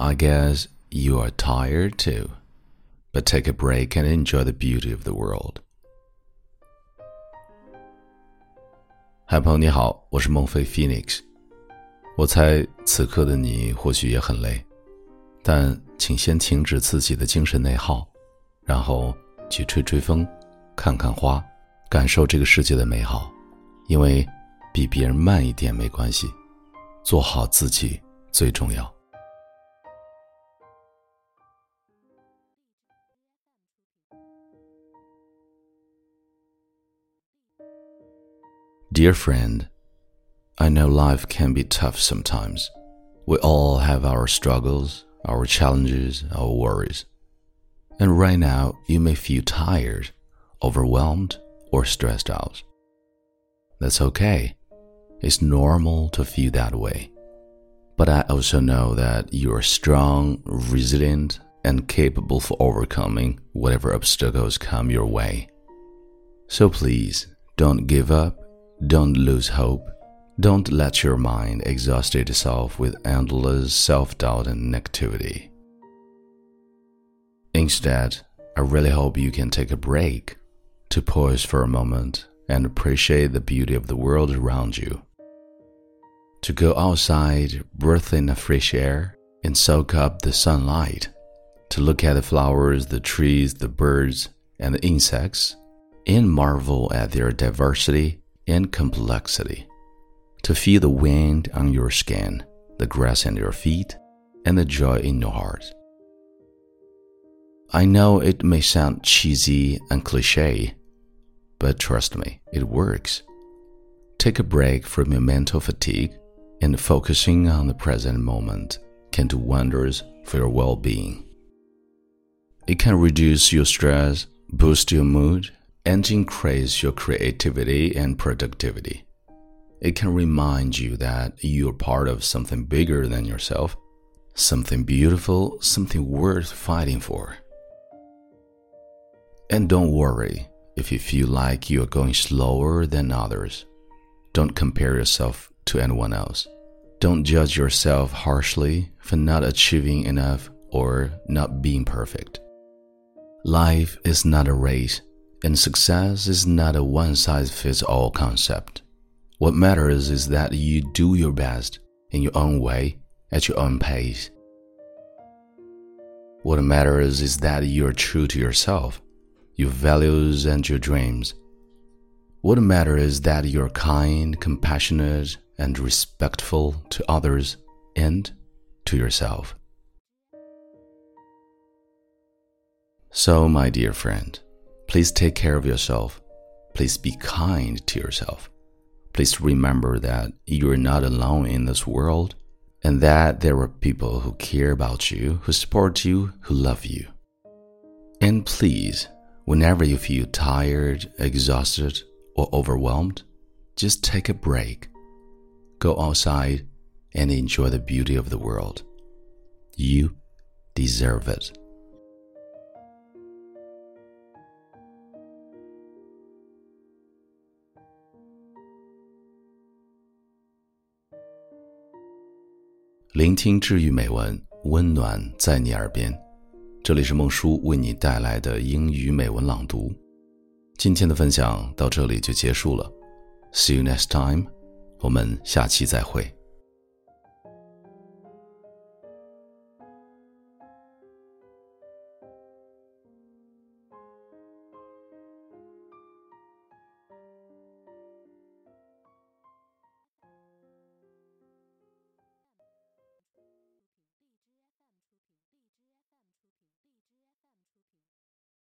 I guess you are tired too. But take a break and enjoy the beauty of the world. 嗨，朋友你好，我是孟非 Phoenix。我猜此刻的你或许也很累，但请先停止自己的精神内耗，然后去吹吹风，看看花，感受这个世界的美好。因为比别人慢一点没关系，做好自己最重要。Dear friend, I know life can be tough sometimes. We all have our struggles, our challenges, our worries. And right now, you may feel tired, overwhelmed, or stressed out. That's okay. It's normal to feel that way. But I also know that you are strong, resilient, and capable for overcoming whatever obstacles come your way. So please, don't give up, don't lose hope, don't let your mind exhaust itself with endless self doubt and negativity. Instead, I really hope you can take a break to pause for a moment and appreciate the beauty of the world around you. To go outside, breathe in the fresh air, and soak up the sunlight. To look at the flowers, the trees, the birds, and the insects, and marvel at their diversity and complexity to feel the wind on your skin, the grass under your feet, and the joy in your heart. I know it may sound cheesy and cliche, but trust me, it works. Take a break from your mental fatigue, and focusing on the present moment can do wonders for your well being. It can reduce your stress, boost your mood, and increase your creativity and productivity. It can remind you that you're part of something bigger than yourself, something beautiful, something worth fighting for. And don't worry if you feel like you're going slower than others. Don't compare yourself to anyone else. Don't judge yourself harshly for not achieving enough or not being perfect. Life is not a race, and success is not a one size fits all concept. What matters is that you do your best in your own way, at your own pace. What matters is that you're true to yourself, your values, and your dreams. What matters is that you're kind, compassionate, and respectful to others and to yourself. So, my dear friend, please take care of yourself. Please be kind to yourself please remember that you are not alone in this world and that there are people who care about you, who support you, who love you. And please, whenever you feel tired, exhausted, or overwhelmed, just take a break. Go outside and enjoy the beauty of the world. You deserve it. 聆听治愈美文，温暖在你耳边。这里是孟叔为你带来的英语美文朗读。今天的分享到这里就结束了。See you next time，我们下期再会。